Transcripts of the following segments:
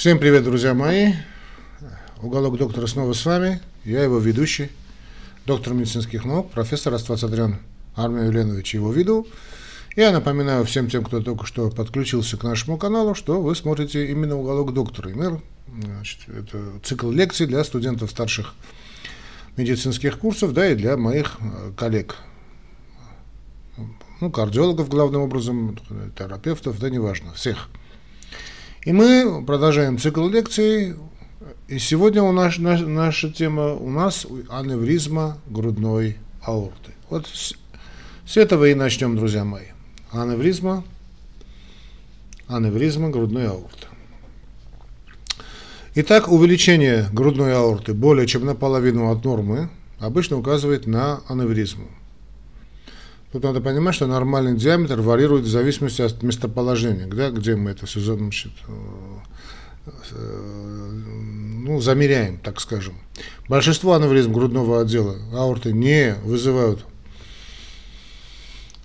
Всем привет, друзья мои. Уголок доктора снова с вами. Я его ведущий, доктор медицинских наук, профессор Аствацадрян Армия Юленович его веду. Я напоминаю всем тем, кто только что подключился к нашему каналу, что вы смотрите именно уголок доктора. И мы, значит, это цикл лекций для студентов старших медицинских курсов, да, и для моих э, коллег. Ну, кардиологов главным образом, терапевтов, да, неважно, всех. И мы продолжаем цикл лекций. И сегодня у нас, наша, наша тема у нас аневризма грудной аорты. Вот с, с этого и начнем, друзья мои. Аневризма, аневризма грудной аорты. Итак, увеличение грудной аорты более чем наполовину от нормы обычно указывает на аневризму. Тут надо понимать, что нормальный диаметр варьирует в зависимости от местоположения, где, где мы это все значит, э, э, ну, замеряем, так скажем. Большинство аневризм грудного отдела аорты не вызывают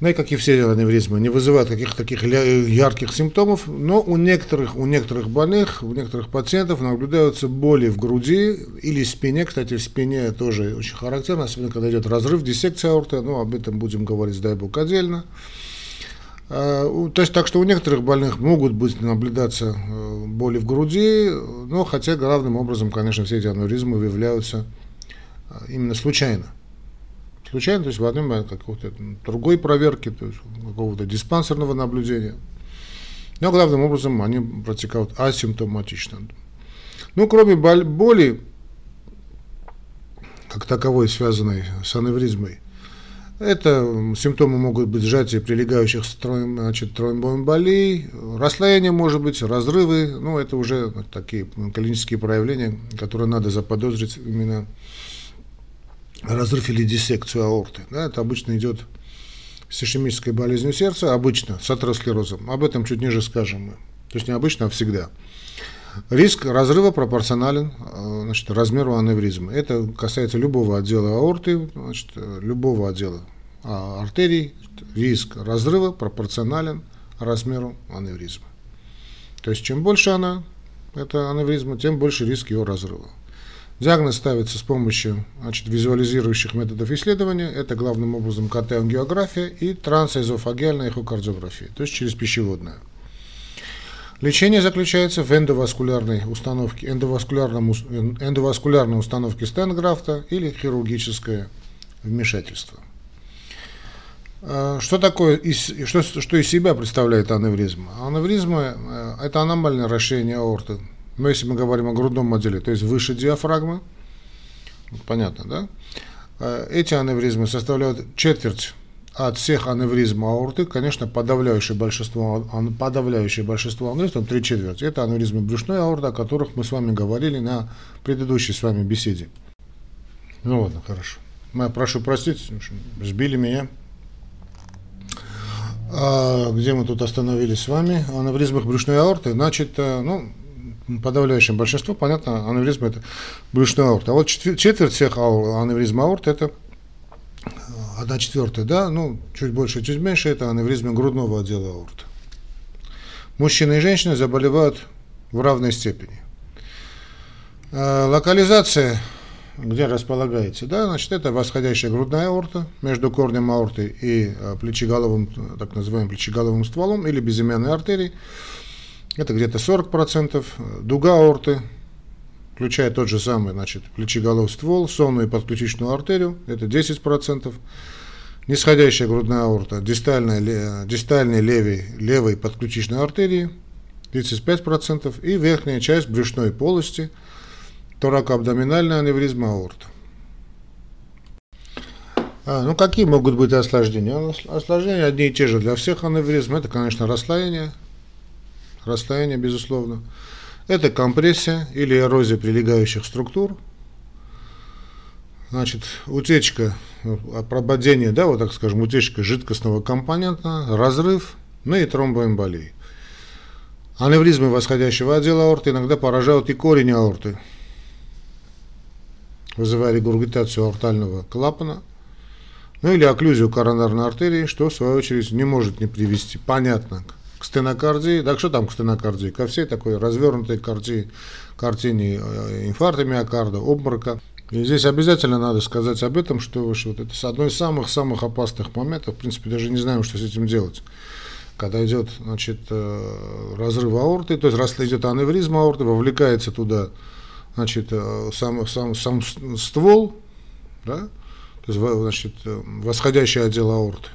ну и как и все аневризмы, не вызывают каких-то таких ярких симптомов, но у некоторых, у некоторых больных, у некоторых пациентов наблюдаются боли в груди или спине. Кстати, в спине тоже очень характерно, особенно когда идет разрыв, диссекция аорты, ну об этом будем говорить, дай бог, отдельно. А, то есть так что у некоторых больных могут быть наблюдаться э, боли в груди, но хотя главным образом, конечно, все эти аневризмы выявляются а, именно случайно случайно, то есть в одном какой-то другой проверки, то есть какого-то диспансерного наблюдения. Но главным образом они протекают асимптоматично. Ну, кроме боли, как таковой, связанной с аневризмой, это симптомы могут быть сжатие прилегающих значит, тромбоэмболий, расслоение может быть, разрывы, ну это уже такие клинические проявления, которые надо заподозрить именно разрыв или диссекцию аорты. Да, это обычно идет с ишемической болезнью сердца, обычно с атеросклерозом. Об этом чуть ниже скажем мы. То есть не обычно, а всегда. Риск разрыва пропорционален э, значит, размеру аневризмы. Это касается любого отдела аорты, значит, любого отдела а, артерий. Риск разрыва пропорционален размеру аневризмы. То есть чем больше она, это аневризма, тем больше риск ее разрыва. Диагноз ставится с помощью значит, визуализирующих методов исследования. Это главным образом КТ-ангиография и трансэзофагиальная эхокардиография, то есть через пищеводную. Лечение заключается в эндоваскулярной установке, эндоваскулярном, эндоваскулярной установке стенграфта или хирургическое вмешательство. А, что такое, что, что из себя представляет аневризма? Аневризма – это аномальное расширение аорты но если мы говорим о грудном отделе, то есть выше диафрагмы, понятно, да? Э, эти аневризмы составляют четверть от всех аневризм аорты, конечно, подавляющее большинство, подавляющее большинство аневризм, три четверти, это аневризмы брюшной аорты, о которых мы с вами говорили на предыдущей с вами беседе. Ну ладно, хорошо. Я прошу простить, сбили меня. А, где мы тут остановились с вами? Аневризмах брюшной аорты. Значит, э, ну, подавляющее большинство, понятно, аневризма это брюшная аорта. А вот четверть всех аневризм аорт это э, одна четвертая, да, ну, чуть больше, чуть меньше, это аневризма грудного отдела аорты. Мужчины и женщины заболевают в равной степени. Э, локализация, где располагается, да, значит, это восходящая грудная аорта между корнем аорты и э, плечеголовым, так называемым плечеголовым стволом или безымянной артерией. Это где-то 40%. Дуга аорты, включая тот же самый значит, плечеголов ствол, сонную и подключичную артерию, это 10%. Нисходящая грудная аорта, дистальная, дистальной левой, левой подключичной артерии, 35%. И верхняя часть брюшной полости, торакоабдоминальная аневризма аорта. А, ну, какие могут быть осложнения? Осложнения одни и те же для всех аневризм. Это, конечно, расслоение, расстояние, безусловно. Это компрессия или эрозия прилегающих структур. Значит, утечка, прободение, да, вот так скажем, утечка жидкостного компонента, разрыв, ну и тромбоэмболии. Аневризмы восходящего отдела аорты иногда поражают и корень аорты, вызывая регургитацию аортального клапана, ну или окклюзию коронарной артерии, что в свою очередь не может не привести, понятно, к стенокардии. Так что там к стенокардии? Ко всей такой развернутой картине, картине э, инфаркта миокарда, обморока. И здесь обязательно надо сказать об этом, что, что вот это одно из самых-самых опасных моментов. В принципе, даже не знаем, что с этим делать. Когда идет значит, э, разрыв аорты, то есть раз идет аневризма аорты, вовлекается туда значит, э, сам, сам, сам ствол, да, то есть значит, восходящий отдел аорты.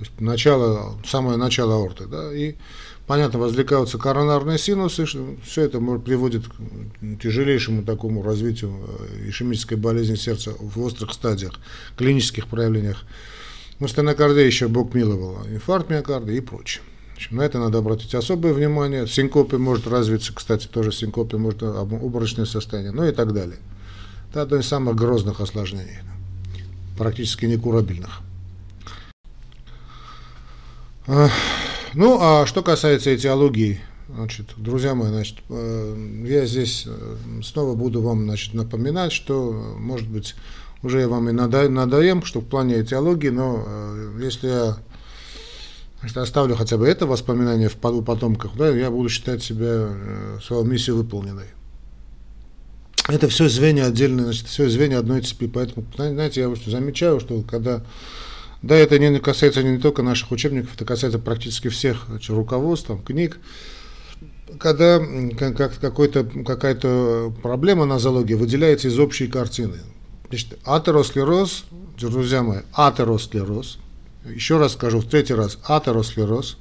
То есть начало, самое начало аорты, да, и понятно, возникаются коронарные синусы, все это приводит к тяжелейшему такому развитию э, ишемической болезни сердца в острых стадиях, клинических проявлениях. Ну, стенокардия еще Бог миловал, инфаркт миокарда и прочее. На это надо обратить особое внимание. Синкопе может развиться, кстати, тоже синкопе может обморочное состояние, ну и так далее. Это одно из самых грозных осложнений, практически некурабельных. Ну, а что касается этиологии, значит, друзья мои, значит, э, я здесь э, снова буду вам, значит, напоминать, что, может быть, уже я вам и надоем, что в плане этиологии, но э, если я значит, оставлю хотя бы это воспоминание в потомках, да, я буду считать себя свою миссию выполненной. Это все звенья отдельные, значит, все звенья одной цепи. Поэтому, знаете, я вот замечаю, что когда да, это не касается не только наших учебников, это касается практически всех руководств, книг. Когда как, какой-то, какая-то проблема на зоологии выделяется из общей картины. Значит, атеросклероз, друзья мои, атеросклероз, еще раз скажу, в третий раз, атеросклероз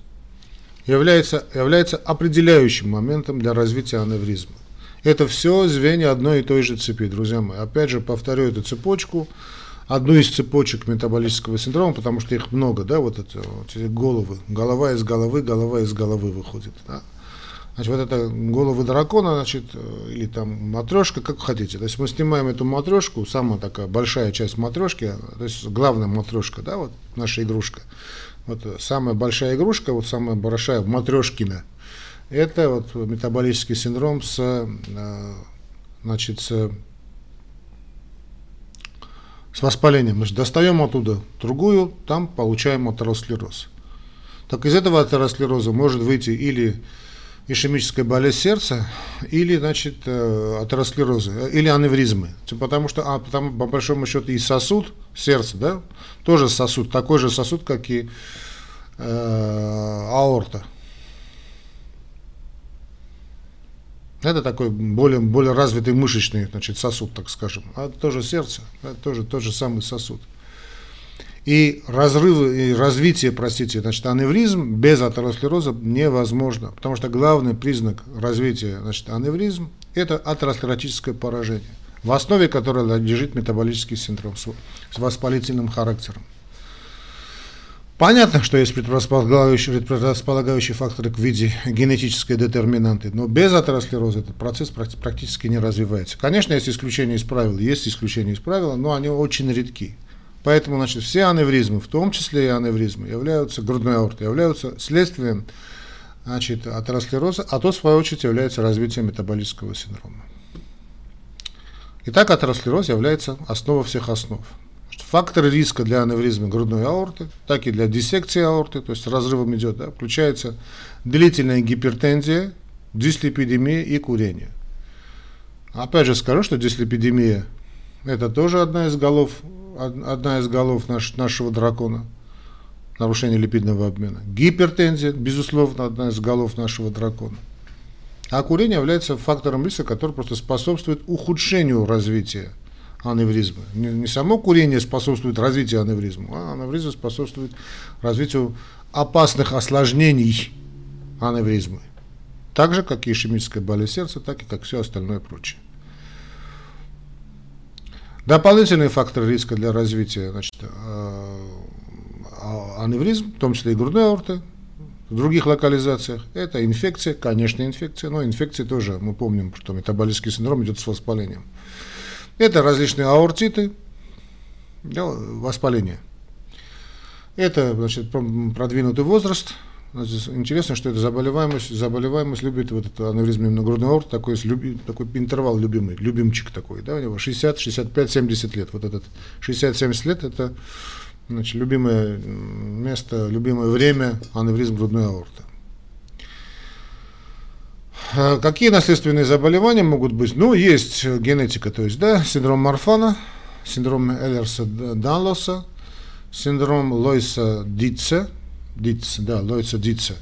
является, является определяющим моментом для развития аневризма. Это все звенья одной и той же цепи, друзья мои. Опять же, повторю эту цепочку одну из цепочек метаболического синдрома, потому что их много, да, вот, это, вот головы, голова из головы, голова из головы выходит, да. Значит, вот это головы дракона, значит, э, или там матрешка, как хотите. То есть мы снимаем эту матрешку, самая такая большая часть матрешки, то есть главная матрешка, да, вот наша игрушка. Вот самая большая игрушка, вот самая большая матрешкина, это вот метаболический синдром с, э, значит, с с воспалением. Значит, достаем оттуда другую, там получаем атеросклероз. Так из этого атеросклероза может выйти или ишемическая болезнь сердца, или, значит, э, атеросклерозы, э, или аневризмы. Потому что, а, потому, по большому счету, и сосуд, сердце, да, тоже сосуд, такой же сосуд, как и э, аорта. Это такой более, более развитый мышечный значит, сосуд, так скажем. А это тоже сердце, это тоже тот же самый сосуд. И разрывы, и развитие, простите, значит, аневризм без атеросклероза невозможно, потому что главный признак развития значит, аневризм – это атеросклеротическое поражение, в основе которого лежит метаболический синдром с воспалительным характером. Понятно, что есть предрасполагающие, предрасполагающие факторы в виде генетической детерминанты, но без атеросклероза этот процесс практически не развивается. Конечно, есть исключения из правил, есть исключения из правил, но они очень редки. Поэтому, значит, все аневризмы, в том числе и аневризмы, являются, грудной аорты, являются следствием значит, атеросклероза, а то, в свою очередь, является развитием метаболического синдрома. Итак, атеросклероз является основой всех основ. Факторы риска для аневризмы грудной аорты, так и для диссекции аорты, то есть разрывом идет, да, включается длительная гипертензия, дислепидемия и курение. Опять же скажу, что дислепидемия это тоже одна из голов, одна из голов наш, нашего дракона, нарушение липидного обмена. Гипертензия, безусловно, одна из голов нашего дракона. А курение является фактором риска, который просто способствует ухудшению развития аневризмы. Не, не само курение способствует развитию аневризмы, а аневризма способствует развитию опасных осложнений аневризмы. Так же, как и ишемическая болезнь сердца, так и как все остальное прочее. Дополнительные факторы риска для развития значит, э, а, аневризм, в том числе и грудной аорты, в других локализациях, это инфекция, конечно, инфекция, но инфекции тоже, мы помним, что метаболический синдром идет с воспалением. Это различные аортиты, воспаление. Это значит, продвинутый возраст. Значит, интересно, что это заболеваемость. Заболеваемость любит вот это аневризм именно грудной аорт, такой, такой интервал любимый, любимчик такой. Да, у него 60, 65, 70 лет. Вот этот 60-70 лет это Значит, любимое место, любимое время аневризм грудной аорты. А какие наследственные заболевания могут быть? Ну, есть генетика, то есть, да, синдром Марфана, синдром Эллерса Данлоса, синдром Лойса Дитца, Дитц, да, Лойса Дитца.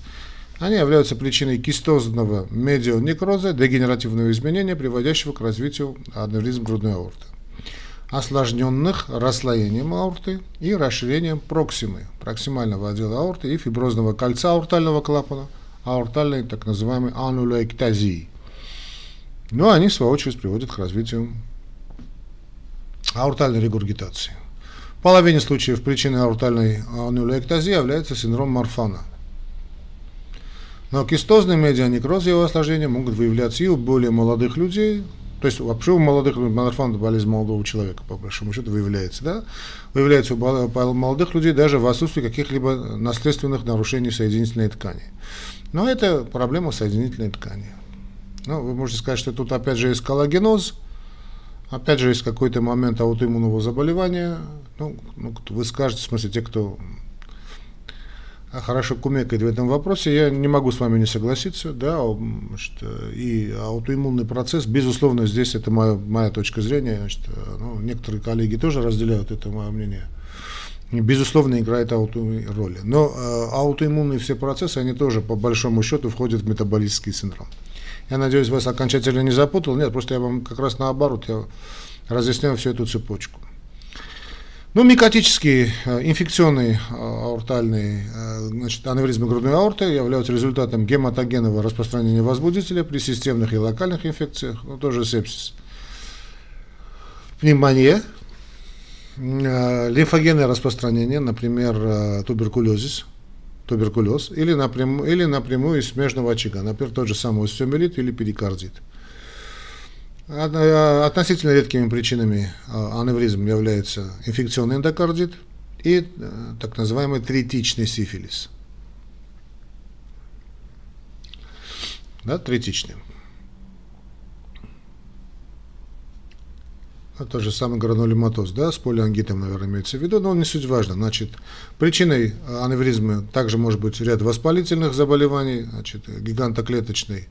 Они являются причиной кистозного медионекроза, дегенеративного изменения, приводящего к развитию аневризм грудной аорты осложненных расслоением аорты и расширением проксимы, проксимального отдела аорты и фиброзного кольца аортального клапана, аортальной так называемой анулоэктазии. Но ну, они, в свою очередь, приводят к развитию аортальной регургитации. В половине случаев причиной аортальной анулоэктазии является синдром Марфана. Но кистозный медианекроз и его осложнения могут выявляться и у более молодых людей, то есть вообще у молодых, марафон болезнь молодого человека, по большому счету, выявляется, да? Выявляется у молодых людей даже в отсутствии каких-либо наследственных нарушений соединительной ткани. Но это проблема соединительной ткани. Ну, вы можете сказать, что тут опять же есть коллагеноз, опять же есть какой-то момент аутоиммунного заболевания. Ну, ну, вы скажете, в смысле, те, кто а хорошо кумекает в этом вопросе, я не могу с вами не согласиться, да, значит, и аутоиммунный процесс, безусловно, здесь это моя, моя точка зрения, значит, ну, некоторые коллеги тоже разделяют это мое мнение, безусловно, играет аутоиммунную роль. Но э, аутоиммунные все процессы, они тоже, по большому счету, входят в метаболический синдром. Я надеюсь, вас окончательно не запутал, нет, просто я вам как раз наоборот, я разъясняю всю эту цепочку. Ну, микотические э, инфекционные э, аортальные значит, аневризмы грудной аорты являются результатом гематогенного распространения возбудителя при системных и локальных инфекциях, ну, тоже сепсис. Пневмония, лимфогенное распространение, например, туберкулезис, туберкулез, или напрямую, или напрямую из смежного очага, например, тот же самый остеомиелит или перикардит. Э, относительно редкими причинами э, аневризм является инфекционный эндокардит и э, так называемый третичный сифилис. Да, третичный. А то же самый гранулематоз, да, с полиангитом, наверное, имеется в виду, но он не суть важно. Значит, причиной аневризмы также может быть ряд воспалительных заболеваний, значит, гигантоклеточный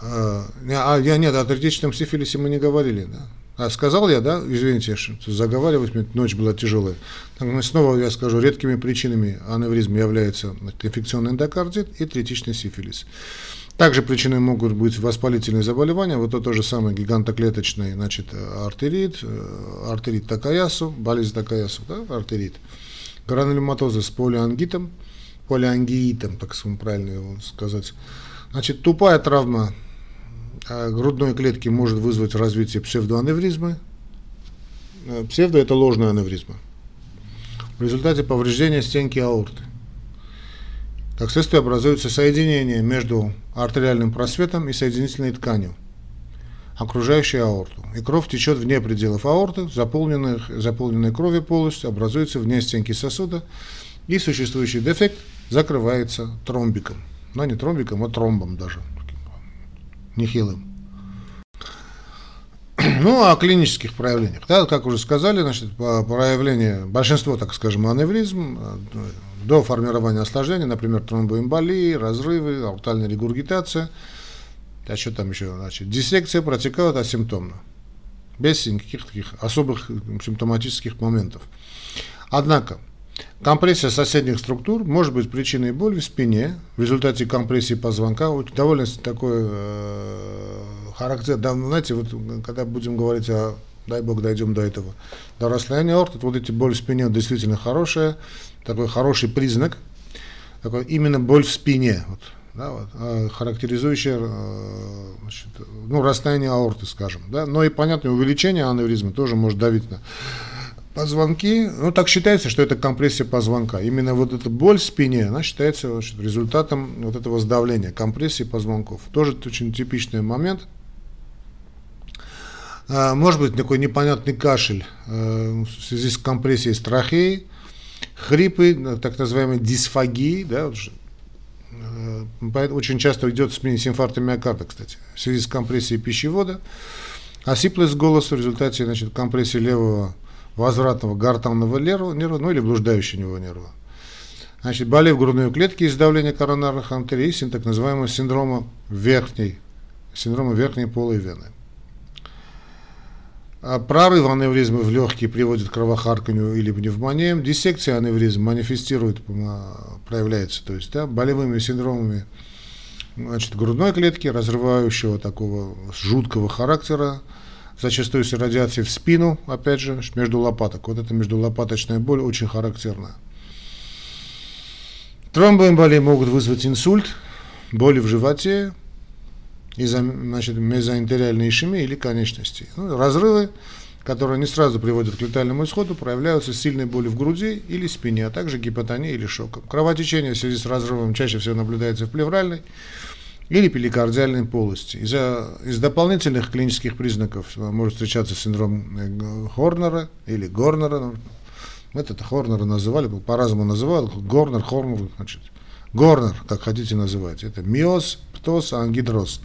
а, а я нет, о третичном сифилисе мы не говорили, да. А сказал я, да, извините, что заговаривать, мне ночь была тяжелая. Так, снова я скажу, редкими причинами аневризма являются инфекционный эндокардит и третичный сифилис. Также причиной могут быть воспалительные заболевания, вот это то же самое гигантоклеточный, значит, артерит, э, артерит Такаясу, болезнь Такаясу, да, артерит, гранулематоза с полиангитом, полиангиитом, так правильно его сказать. Значит, тупая травма а грудной клетки может вызвать развитие псевдоаневризмы. Э, псевдо – это ложная аневризма. В результате повреждения стенки аорты. Как следствие образуется соединение между артериальным просветом и соединительной тканью, окружающей аорту. И кровь течет вне пределов аорты, заполненной, заполненной кровью полностью образуется вне стенки сосуда, и существующий дефект закрывается тромбиком. Но не тромбиком, а тромбом даже нехилым. Ну, о клинических проявлениях. Да, как уже сказали, значит, проявление, большинство, так скажем, аневризм, до формирования осложнений, например, тромбоэмболии, разрывы, аортальная регургитация, а что там еще, значит, диссекция протекают асимптомно, без никаких таких особых симптоматических моментов. Однако, Компрессия соседних структур может быть причиной боли в спине в результате компрессии позвонка. Довольно такой э, характер. Да, знаете, вот когда будем говорить о, дай бог, дойдем до этого, до расслоения аорты, вот эти боли в спине действительно хорошая, такой хороший признак, такой именно боль в спине, вот, да, вот, э, характеризующая э, ну, расстояние аорты, скажем. Да, но и понятно, увеличение аневризма тоже может давить на Позвонки, ну так считается, что это компрессия позвонка. Именно вот эта боль в спине, она считается значит, результатом вот этого сдавления, компрессии позвонков. Тоже очень типичный момент. А, может быть такой непонятный кашель э, в связи с компрессией с трахеей, хрипы, так называемые дисфагии, да, э, очень часто идет с инфаркта миокарда, кстати, в связи с компрессией пищевода, осиплость голоса в результате значит, компрессии левого возвратного гортанного нерва, ну или блуждающего нерва. Значит, боли в грудной клетке из давления коронарных артерий и так называемого синдрома верхней, синдрома верхней полой вены. А прорыв аневризмы в легкие приводит к кровохарканию или пневмониям. Диссекция аневризм манифестирует, проявляется, то есть да, болевыми синдромами значит, грудной клетки, разрывающего такого жуткого характера, зачастую с радиацией в спину, опять же, между лопаток. Вот эта междулопаточная боль очень характерна. Тромбоэмболии могут вызвать инсульт, боли в животе, значит, мезоинтериальной ишемии или конечностей. Ну, разрывы, которые не сразу приводят к летальному исходу, проявляются сильной боли в груди или спине, а также гипотонией или шоком. Кровотечение в связи с разрывом чаще всего наблюдается в плевральной или перикардиальной полости. Из-за из дополнительных клинических признаков может встречаться синдром Хорнера или Горнера. Мы это Хорнера называли, по-разному называют, Горнер, Хорнер, значит, Горнер, как хотите называть. Это миоз, птоз, ангидроз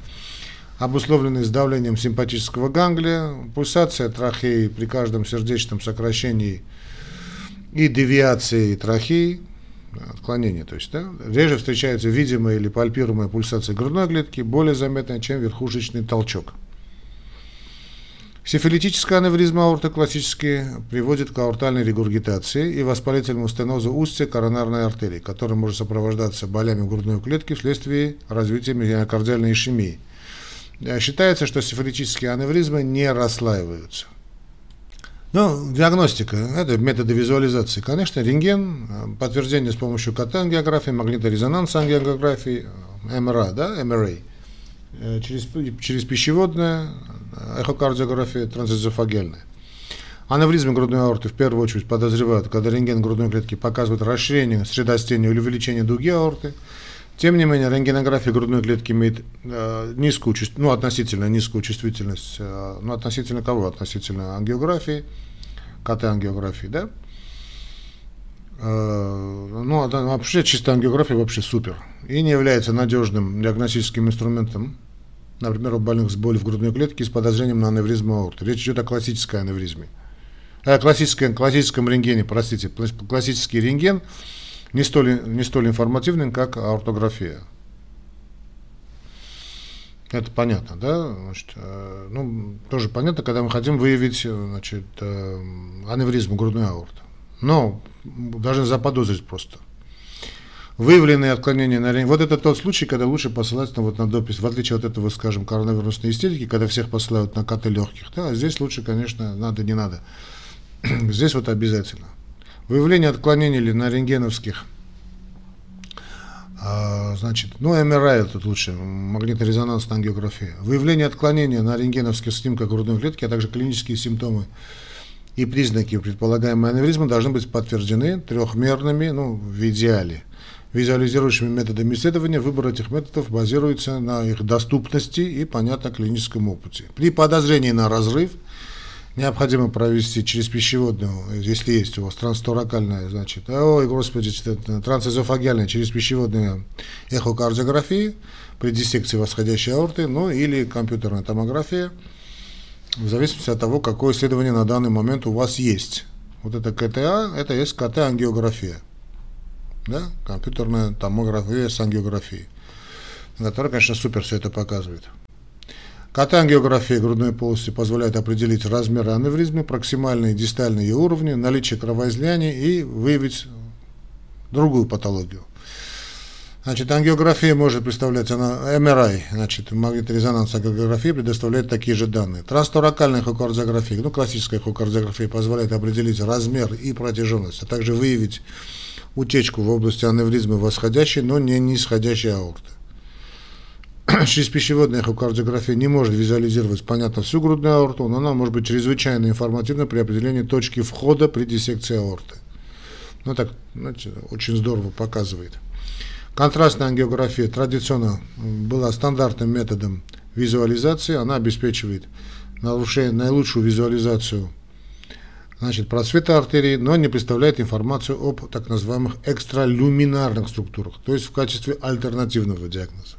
обусловленный сдавлением симпатического ганглия, пульсация трахеи при каждом сердечном сокращении и девиации трахеи, отклонение, то есть, да, реже встречается видимая или пальпируемая пульсация грудной клетки, более заметная, чем верхушечный толчок. Сифилитическая аневризма аорты классически приводит к аортальной регургитации и воспалительному стенозу устья коронарной артерии, который может сопровождаться болями грудной клетки вследствие развития миокардиальной ишемии – Э, считается, что сифилитические аневризмы не расслаиваются. Ну, диагностика, это методы визуализации. Конечно, рентген, э, подтверждение с помощью КТ-ангиографии, магниторезонанс ангиографии, э, МРА, да, МРА, через, через пищеводное, эхокардиография, трансэзофагельная. Аневризмы грудной аорты в первую очередь подозревают, когда рентген грудной клетки показывает расширение средостения или увеличение дуги аорты – тем не менее, рентгенография грудной клетки имеет э, низкую, ну, относительно низкую чувствительность, э, ну, относительно кого? Относительно ангиографии, КТ-ангиографии, да? Э, ну, вообще чистая ангиография вообще супер. И не является надежным диагностическим инструментом, например, у больных с болью в грудной клетке с подозрением на аневризм аорты. Речь идет о классической аневризме. Э, классическом, классическом рентгене, простите, классический рентген – не столь, не столь информативным, как ортография. Это понятно, да? Значит, э, ну, тоже понятно, когда мы хотим выявить значит, э, аневризму грудной аорты. Но должны заподозрить просто. Выявленные отклонения на рентген. Вот это тот случай, когда лучше посылать на, вот, на допись, в отличие от этого, скажем, коронавирусной истерики, когда всех посылают на КТ легких. Да, здесь лучше, конечно, надо, не надо. Здесь вот обязательно. Выявление отклонений или на рентгеновских а, значит, ну, МРА тут лучше, магниторезонансная ангиография. Выявление отклонения на рентгеновских снимках грудной клетки, а также клинические симптомы и признаки предполагаемой аневризмы должны быть подтверждены трехмерными, ну, в идеале, визуализирующими методами исследования. Выбор этих методов базируется на их доступности и, понятно, клиническом опыте. При подозрении на разрыв – необходимо провести через пищеводную, если есть у вас трансторакальная, значит, ой, господи, трансэзофагиальная, через пищеводную эхокардиографию при диссекции восходящей аорты, ну или компьютерная томография, в зависимости от того, какое исследование на данный момент у вас есть. Вот это КТА, это есть КТ-ангиография. Да? Компьютерная томография с ангиографией. Которая, конечно, супер все это показывает. Катангиография грудной полости позволяет определить размеры аневризмы, проксимальные и дистальные уровни, наличие кровоизлияния и выявить другую патологию. Значит, ангиография может представлять, она, МРИ, значит, магниторезонансная ангиография предоставляет такие же данные. Трансторакальная эхокардиография, ну, классическая эхокардиография позволяет определить размер и протяженность, а также выявить утечку в области аневризмы восходящей, но не нисходящей аорты. через пищеводную эхокардиография не может визуализировать, понятно, всю грудную аорту, но она может быть чрезвычайно информативна при определении точки входа при диссекции аорты. Ну так, знаете, очень здорово показывает. Контрастная ангиография традиционно была стандартным методом визуализации. Она обеспечивает нарушение, наилучшую визуализацию значит, просвета артерии, но не представляет информацию об так называемых экстралюминарных структурах, то есть в качестве альтернативного диагноза.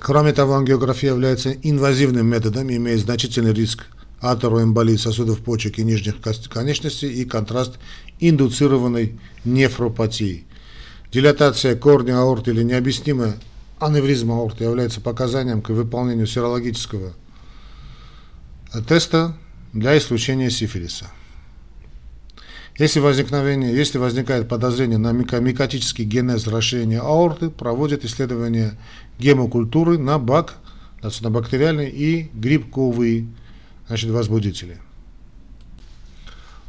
Кроме того, ангиография является инвазивным методом имеет значительный риск атероэмболии сосудов почек и нижних конечностей и контраст индуцированной нефропатии. Дилатация корня аорты или необъяснимая аневризма аорты является показанием к выполнению серологического теста для исключения сифилиса. Если, возникновение, если возникает подозрение на микотический генез расширения аорты, проводят исследования гемокультуры на БАК, на бактериальные и грибковые значит, возбудители.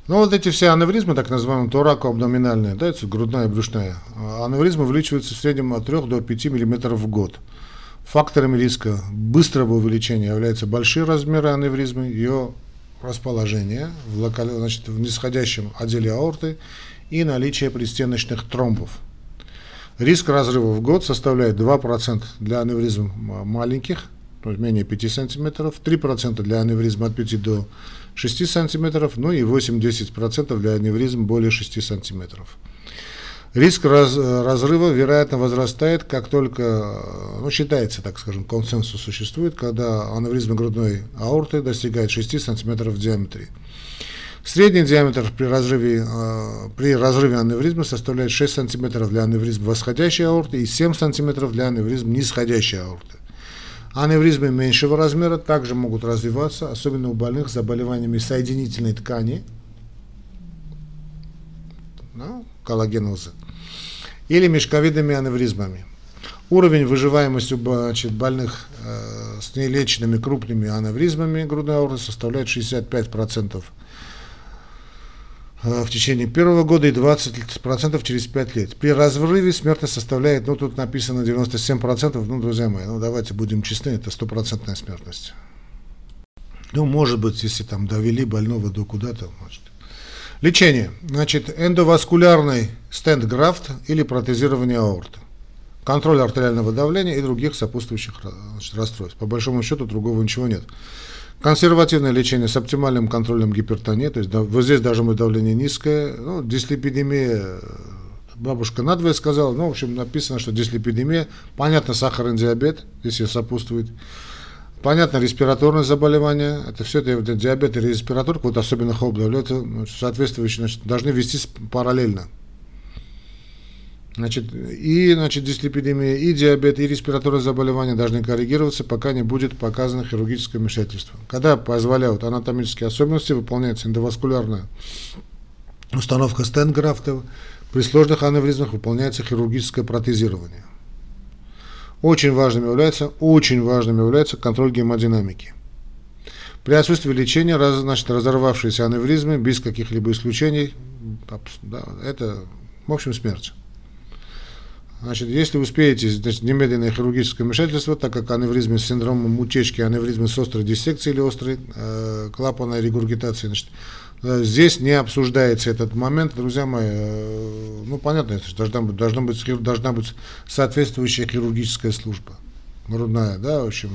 Ну вот эти все аневризмы, так называемые торако-абдоминальные, да, это грудная и брюшная, аневризмы увеличиваются в среднем от 3 до 5 мм в год. Факторами риска быстрого увеличения являются большие размеры аневризмы, ее расположение в, локаль... значит, в нисходящем отделе аорты и наличие пристеночных тромбов. Риск разрыва в год составляет 2% для аневризм маленьких, то есть менее 5 см, 3% для аневризма от 5 до 6 см, ну и 8-10% для аневризм более 6 см. Риск раз, разрыва, вероятно, возрастает, как только, ну, считается, так скажем, консенсус существует, когда аневризма грудной аорты достигает 6 см в диаметре. Средний диаметр при разрыве, э, при разрыве аневризма составляет 6 см для аневризма восходящей аорты и 7 см для аневризма нисходящей аорты. Аневризмы меньшего размера также могут развиваться, особенно у больных с заболеваниями соединительной ткани, ну, коллагеноза или мешковидными аневризмами. Уровень выживаемости значит, больных э, с нелеченными крупными аневризмами грудной аорты составляет 65% э, в течение первого года и 20% через 5 лет. При разрыве смертность составляет, ну тут написано 97%, ну, друзья мои, ну давайте будем честны, это стопроцентная смертность. Ну, может быть, если там довели больного до куда-то, может, Лечение. Значит, эндоваскулярный стенд-графт или протезирование аорты. Контроль артериального давления и других сопутствующих значит, расстройств. По большому счету другого ничего нет. Консервативное лечение с оптимальным контролем гипертонии, то есть да, вот здесь должно быть давление низкое, ну, дислепидемия, бабушка надвое сказала, ну, в общем, написано, что дислепидемия, понятно, сахарный диабет, если сопутствует, Понятно, респираторные заболевания, это все это диабет и респираторка, вот особенно хоп это соответствующие, значит, должны вестись параллельно. Значит, и значит, дислепидемия, и диабет, и респираторные заболевания должны коррегироваться, пока не будет показано хирургическое вмешательство. Когда позволяют анатомические особенности, выполняется эндоваскулярная установка стенграфтов, при сложных аневризмах выполняется хирургическое протезирование. Очень важным является, очень важным является контроль гемодинамики. При отсутствии лечения, раз, значит, разорвавшиеся аневризмы без каких-либо исключений, да, это, в общем, смерть. Значит, если успеете, значит, немедленное хирургическое вмешательство, так как аневризмы с синдромом утечки, аневризмы с острой диссекцией или острой э, клапанной регургитацией, значит, здесь не обсуждается этот момент, друзья мои. Э, ну, понятно, что должна быть, должна быть, должна быть соответствующая хирургическая служба. Грудная, да, в общем,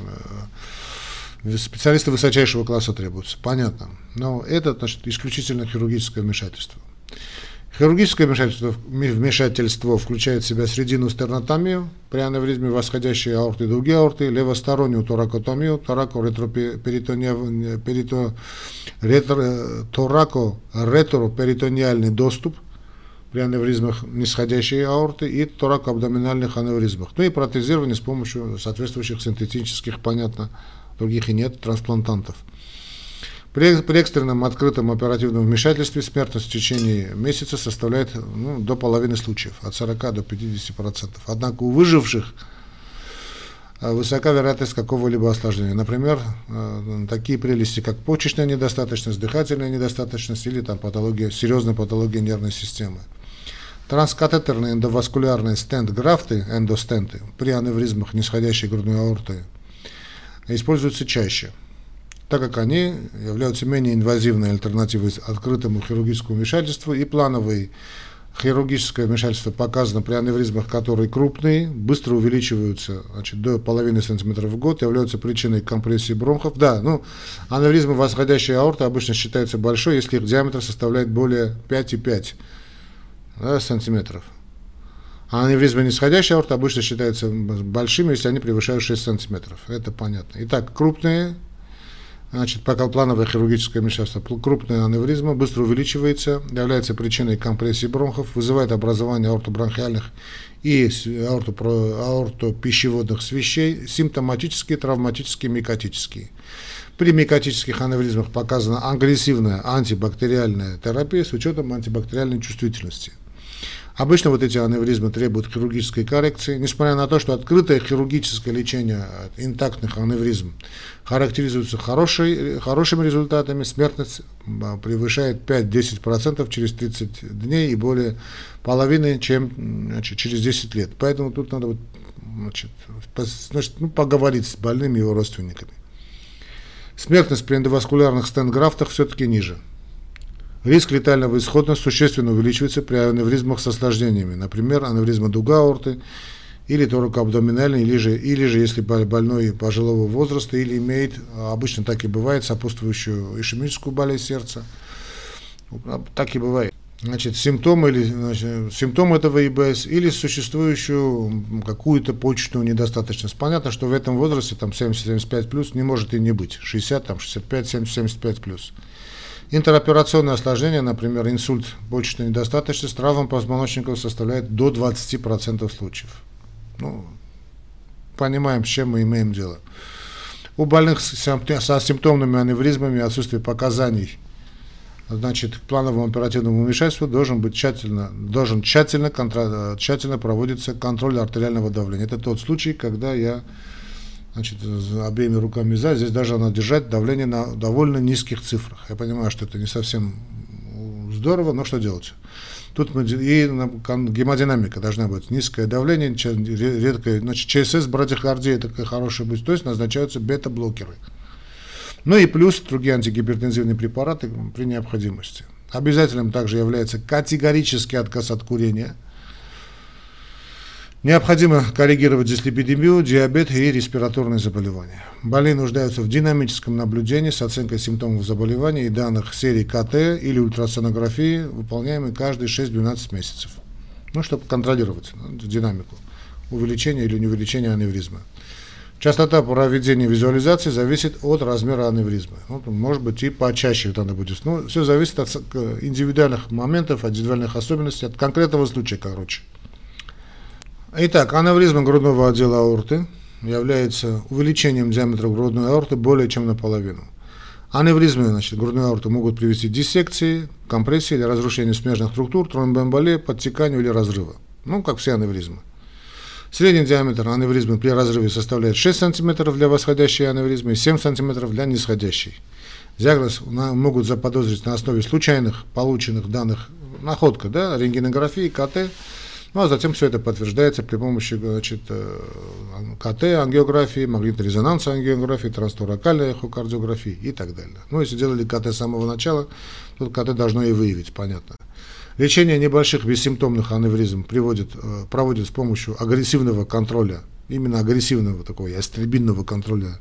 э, специалисты высочайшего класса требуются, понятно. Но это, значит, исключительно хирургическое вмешательство. Хирургическое вмешательство, вмешательство включает в себя срединную стернотомию при аневризме восходящей аорты и другие аорты, левостороннюю торакотомию, торако ретроперитониальный доступ при аневризмах нисходящей аорты и торакоабдоминальных аневризмах. Ну и протезирование с помощью соответствующих синтетических, понятно, других и нет, трансплантантов. При, при экстренном открытом оперативном вмешательстве смертность в течение месяца составляет ну, до половины случаев, от 40 до 50%. Однако у выживших э, высока вероятность какого-либо осложнения. Например, э, такие прелести, как почечная недостаточность, дыхательная недостаточность или там, патология, серьезная патология нервной системы. Транскатетерные эндоваскулярные стенд-графты, эндостенты, при аневризмах нисходящей грудной аорты используются чаще – так как они являются менее инвазивной альтернативой открытому хирургическому вмешательству и плановое хирургическое вмешательство показано при аневризмах, которые крупные, быстро увеличиваются значит, до половины сантиметра в год, являются причиной компрессии бронхов. Да, ну, аневризмы восходящей аорты обычно считаются большой, если их диаметр составляет более 5,5 да, сантиметров. А аневризмы нисходящей аорты обычно считаются большими, если они превышают 6 сантиметров. Это понятно. Итак, крупные Значит, плановое хирургическое вмешательство. Крупная аневризма быстро увеличивается, является причиной компрессии бронхов, вызывает образование аортобронхиальных и аортопищеводных свещей, симптоматические, травматические, микотические. При микотических аневризмах показана агрессивная антибактериальная терапия с учетом антибактериальной чувствительности. Обычно вот эти аневризмы требуют хирургической коррекции, несмотря на то, что открытое хирургическое лечение интактных аневризм характеризуется хорошей, хорошими результатами, смертность а, превышает 5-10% через 30 дней и более половины, чем значит, через 10 лет. Поэтому тут надо вот, значит, значит, ну, поговорить с больными и его родственниками. Смертность при эндоваскулярных стенграфтах все-таки ниже. Риск летального исхода существенно увеличивается при аневризмах с осложнениями, например, аневризма дуга аорты или торакоабдоминальной, или же, или же если больной пожилого возраста или имеет, обычно так и бывает, сопутствующую ишемическую болезнь сердца. Так и бывает. Значит, симптомы, или, значит, симптомы этого ИБС или существующую какую-то почечную недостаточность. Понятно, что в этом возрасте, там 70-75 плюс, не может и не быть. 60, там 65, 70, 75 плюс. Интероперационное осложнение, например, инсульт почечной недостаточности, травм позвоночников составляет до 20% случаев. Ну, понимаем, с чем мы имеем дело. У больных со симптомными аневризмами отсутствие показаний значит, к плановому оперативному вмешательству должен быть тщательно, должен тщательно, контра, тщательно проводиться контроль артериального давления. Это тот случай, когда я значит, обеими руками за, здесь даже надо держать давление на довольно низких цифрах. Я понимаю, что это не совсем здорово, но что делать? Тут и гемодинамика должна быть низкое давление, редкое, значит, ЧСС, брадикардия, такая хорошая быть, то есть назначаются бета-блокеры. Ну и плюс другие антигипертензивные препараты при необходимости. Обязательным также является категорический отказ от курения – Необходимо коррегировать дислепидемию, диабет и респираторные заболевания. Больные нуждаются в динамическом наблюдении с оценкой симптомов заболевания и данных серии КТ или ультрасонографии, выполняемой каждые 6-12 месяцев. Ну, чтобы контролировать ну, динамику увеличения или неувеличения аневризмы. Частота проведения визуализации зависит от размера аневризмы. Ну, может быть, и почаще надо будет. Ну, все зависит от индивидуальных моментов, от индивидуальных особенностей, от конкретного случая, короче. Итак, аневризма грудного отдела аорты является увеличением диаметра грудной аорты более чем наполовину. Аневризмы значит, грудной аорты могут привести к диссекции, компрессии или разрушению смежных структур, тромбоэмболии, подтеканию или разрыва. Ну, как все аневризмы. Средний диаметр аневризмы при разрыве составляет 6 см для восходящей аневризмы и 7 см для нисходящей. Диагноз могут заподозрить на основе случайных полученных данных находка, да, рентгенографии, КТ, ну а затем все это подтверждается при помощи значит, э, КТ, ангиографии, магнитной резонанса ангиографии, трансторакальной эхокардиографии и так далее. Ну, если делали КТ с самого начала, то КТ должно и выявить, понятно. Лечение небольших бессимптомных аневризм приводит, э, проводит с помощью агрессивного контроля, именно агрессивного такого ястребинного контроля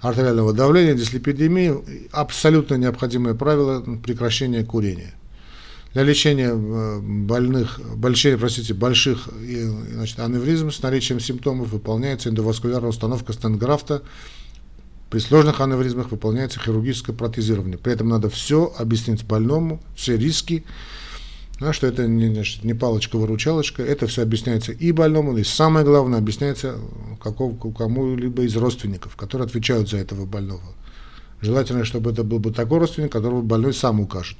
артериального давления, дислепидемии, абсолютно необходимое правило прекращения курения. Для лечения э, больных, больших, простите, больших значит, аневризм с наличием симптомов выполняется эндоваскулярная установка стенграфта. При сложных аневризмах выполняется хирургическое протезирование. При этом надо все объяснить больному, все риски, да, что это не, значит, не палочка-выручалочка, это все объясняется и больному, и самое главное, объясняется кому-либо из родственников, которые отвечают за этого больного. Желательно, чтобы это был бы такой родственник, которого больной сам укажет.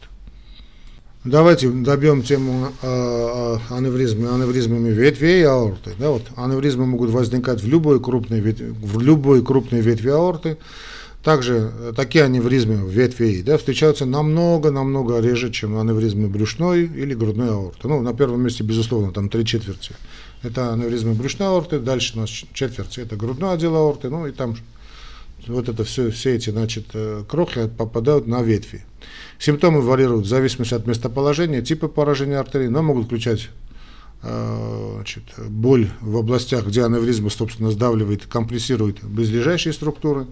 Давайте добьем тему э, аневризмы, аневризмами ветвей аорты. Да, вот, аневризмы могут возникать в любой крупной ветви, в любой крупной ветви аорты. Также э, такие аневризмы ветвей да, встречаются намного-намного реже, чем аневризмы брюшной или грудной аорты. Ну, на первом месте, безусловно, там три четверти. Это аневризмы брюшной аорты, дальше у нас четверть, это грудной отдел аорты, ну и там вот это все, все эти значит, э, крохи попадают на ветви. Симптомы варьируют в зависимости от местоположения, типа поражения артерий, но могут включать э, значит, боль в областях, где аневризма, собственно, сдавливает, компрессирует близлежащие структуры.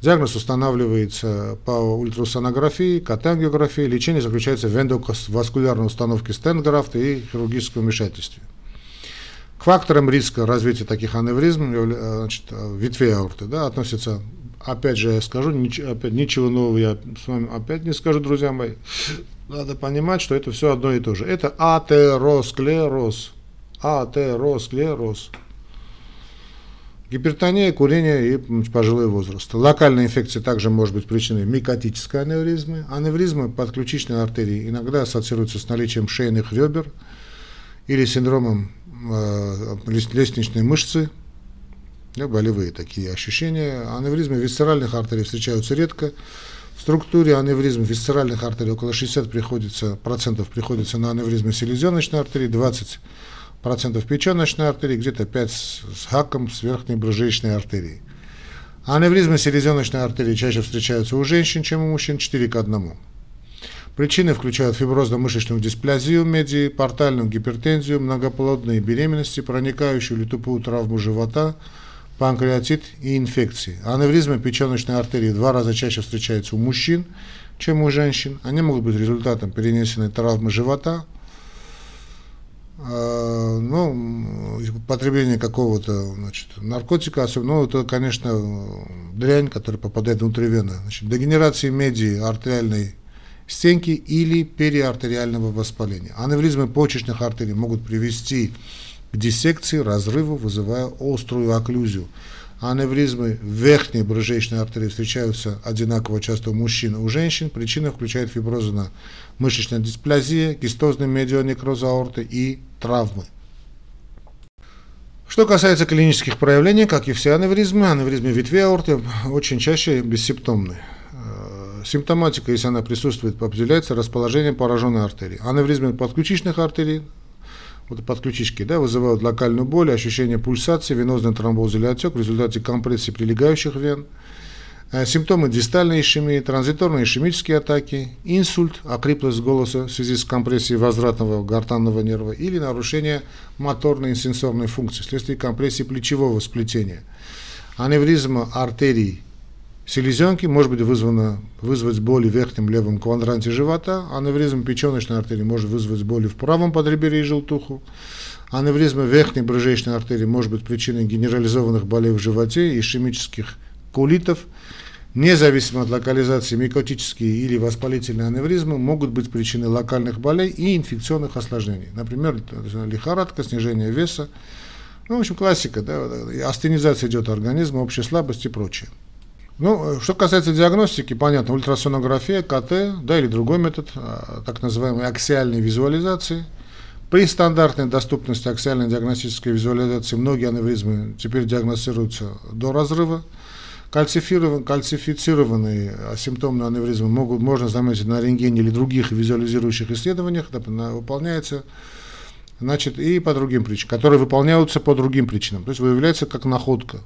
Диагноз устанавливается по ультрасонографии, катангиографии. Лечение заключается в эндоваскулярной установке стенграфта и хирургическом вмешательстве. К факторам риска развития таких аневризм, э, значит, ветвей аорты, да, относятся опять же, я скажу, ничего, опять, ничего нового я с вами опять не скажу, друзья мои. Надо понимать, что это все одно и то же. Это атеросклероз. Атеросклероз. Гипертония, курение и пожилой возраст. Локальная инфекция также может быть причиной микотической аневризмы. Аневризмы подключичной артерии иногда ассоциируются с наличием шейных ребер или синдромом э, лестничной мышцы, да, болевые такие ощущения. Аневризмы висцеральных артерий встречаются редко. В структуре аневризм висцеральных артерий около 60 приходится, процентов приходится на аневризмы селезеночной артерии, 20 процентов печеночной артерии, где-то 5 с, хаком с верхней брюжечной артерией. Аневризмы селезеночной артерии чаще встречаются у женщин, чем у мужчин, 4 к 1. Причины включают фиброзно-мышечную дисплазию медии, портальную гипертензию, многоплодные беременности, проникающую или тупую травму живота, панкреатит и инфекции. Аневризмы печеночной артерии два раза чаще встречаются у мужчин, чем у женщин. Они могут быть результатом перенесенной травмы живота, а, ну, потребление какого-то значит, наркотика, особенно, ну, это, конечно, дрянь, которая попадает внутривенно. Значит, дегенерации медии артериальной стенки или периартериального воспаления. Аневризмы почечных артерий могут привести к диссекции, разрыву, вызывая острую окклюзию. Аневризмы верхней брыжечной артерии встречаются одинаково часто у мужчин и у женщин. Причины включают фиброзно-мышечная дисплазия, гистозный медионекроз аорты и травмы. Что касается клинических проявлений, как и все аневризмы, аневризмы ветви аорты очень чаще бессимптомны. Э, симптоматика, если она присутствует, определяется расположением пораженной артерии. Аневризмы подключичных артерий вот подключички, да, вызывают локальную боль, ощущение пульсации, венозный тромбоз или отек в результате компрессии прилегающих вен, э, симптомы дистальной ишемии, транзиторные ишемические атаки, инсульт, окриплость голоса в связи с компрессией возвратного гортанного нерва или нарушение моторной и сенсорной функции вследствие компрессии плечевого сплетения, аневризма артерий селезенки может быть вызвано, вызвать боли в верхнем левом квадранте живота, аневризм печеночной артерии может вызвать боли в правом подреберье и желтуху, аневризма верхней брыжечной артерии может быть причиной генерализованных болей в животе, ишемических колитов, Независимо от локализации, микотические или воспалительные аневризмы могут быть причиной локальных болей и инфекционных осложнений. Например, лихорадка, снижение веса. Ну, в общем, классика, да, астенизация идет организма, общая слабость и прочее. Ну, что касается диагностики, понятно, ультрасонография, КТ, да, или другой метод, а, так называемой аксиальной визуализации. При стандартной доступности аксиальной диагностической визуализации многие аневризмы теперь диагностируются до разрыва. Кальцифицированные, кальцифицированные симптомные аневризмы могут, можно заметить на рентгене или других визуализирующих исследованиях, выполняется значит, и по другим причинам, которые выполняются по другим причинам, то есть выявляется как находка.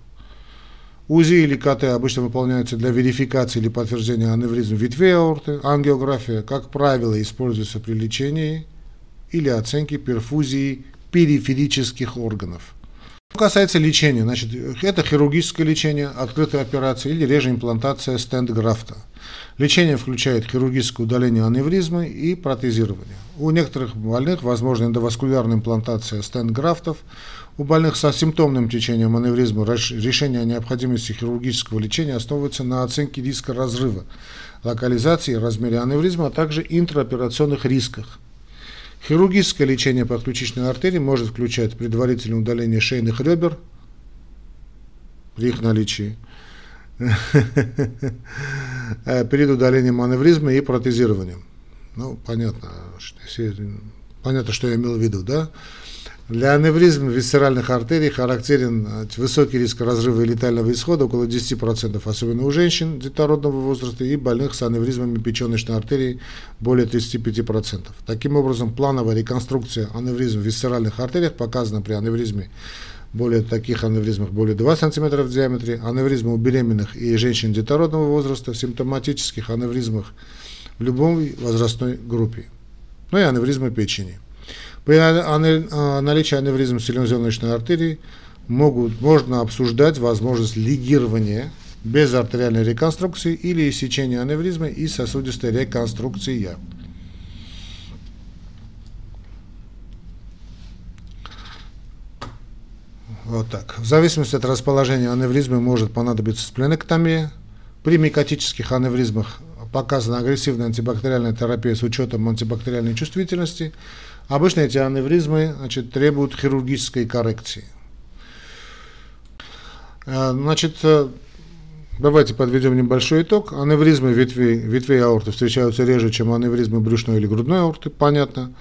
УЗИ или КТ обычно выполняются для верификации или подтверждения аневризм ветвей аорты. Ангиография, как правило, используется при лечении или оценке перфузии периферических органов. Что касается лечения, значит, это хирургическое лечение, открытая операция или реже имплантация стенд-графта. Лечение включает хирургическое удаление аневризмы и протезирование. У некоторых больных возможна эндоваскулярная имплантация стенд-графтов, у больных со симптомным течением аневризма решение о необходимости хирургического лечения основывается на оценке риска разрыва, локализации, размере аневризма, а также интраоперационных рисках. Хирургическое лечение подключичной артерии может включать предварительное удаление шейных ребер при их наличии, перед удалением аневризма и протезированием. Ну, понятно, понятно, что я имел в виду, да? Для аневризм висцеральных артерий характерен высокий риск разрыва и летального исхода, около 10%, особенно у женщин детородного возраста и больных с аневризмами печеночной артерии более 35%. Таким образом, плановая реконструкция аневризм в висцеральных артериях показана при аневризме более таких аневризмах более 2 см в диаметре, аневризмы у беременных и женщин детородного возраста, симптоматических аневризмах в любой возрастной группе, ну и аневризмы печени. При наличии аневризм селезеночной артерии могут, можно обсуждать возможность лигирования без артериальной реконструкции или иссечения аневризмы и сосудистой реконструкции. Вот так. В зависимости от расположения аневризмы может понадобиться спленэктомия – При микотических аневризмах показана агрессивная антибактериальная терапия с учетом антибактериальной чувствительности. Обычно эти аневризмы значит, требуют хирургической коррекции. Э, значит, э, давайте подведем небольшой итог. Аневризмы ветвей, ветвей аорты встречаются реже, чем аневризмы брюшной или грудной аорты, понятно.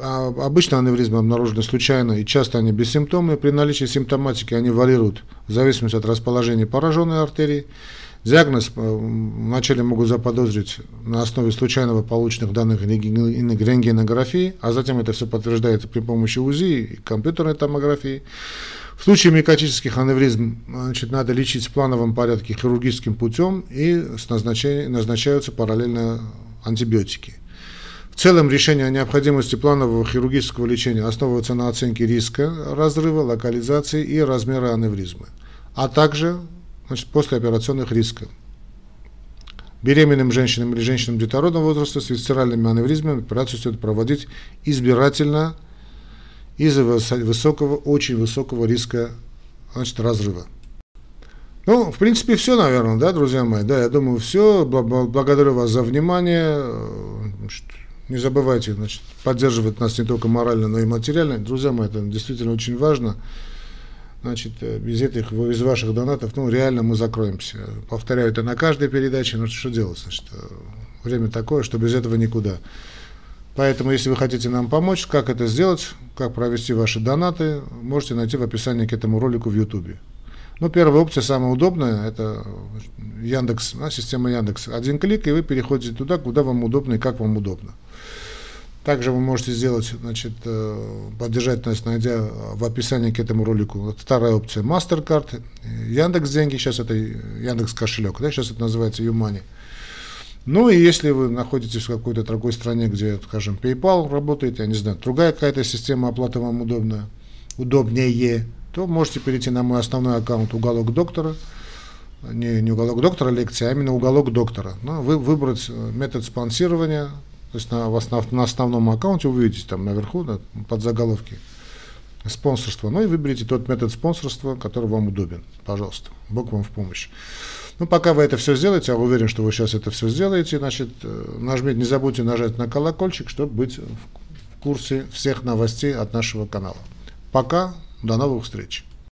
А обычно аневризмы обнаружены случайно и часто они бессимптомные. При наличии симптоматики они варьируют в зависимости от расположения пораженной артерии. Диагноз э, вначале могут заподозрить на основе случайного полученных данных рентгенографии, а затем это все подтверждается при помощи УЗИ и компьютерной томографии. В случае миокотических аневризм значит, надо лечить в плановом порядке хирургическим путем и с назначаются параллельно антибиотики. В целом решение о необходимости планового хирургического лечения основывается на оценке риска разрыва, локализации и размера аневризмы, а также значит, послеоперационных рисков. Беременным женщинам или женщинам детородного возраста с висцеральными аневризмами операцию стоит проводить избирательно из-за высокого, очень высокого риска значит, разрыва. Ну, в принципе, все, наверное, да, друзья мои. Да, я думаю, все. Благодарю вас за внимание. Не забывайте, значит, поддерживать нас не только морально, но и материально. Друзья мои, это действительно очень важно. Значит, э, без этих, без ваших донатов, ну, реально мы закроемся. Повторяю это на каждой передаче, но что делать, значит, э, время такое, что без этого никуда. Поэтому, если вы хотите нам помочь, как это сделать, как провести ваши донаты, можете найти в описании к этому ролику в YouTube. Ну, первая опция, самая удобная, это Яндекс, система Яндекс. Один клик, и вы переходите туда, куда вам удобно и как вам удобно. Также вы можете сделать, значит, э, поддержать нас, найдя в описании к этому ролику. Вторая опция MasterCard, Яндекс деньги, сейчас это Яндекс кошелек, да, сейчас это называется Юмани. Ну и если вы находитесь в какой-то другой стране, где, скажем, PayPal работает, я не знаю, другая какая-то система оплаты вам удобная, удобнее, то можете перейти на мой основной аккаунт «Уголок доктора», не, не уголок доктора лекции, а именно уголок доктора. Ну, вы выбрать э, метод спонсирования, то есть на, вас на, основном аккаунте вы увидите там наверху да, под заголовки спонсорство. Ну и выберите тот метод спонсорства, который вам удобен. Пожалуйста, Бог вам в помощь. Ну, пока вы это все сделаете, я уверен, что вы сейчас это все сделаете, значит, э, нажмите, не забудьте нажать на колокольчик, чтобы быть в курсе всех новостей от нашего канала. Пока, до новых встреч.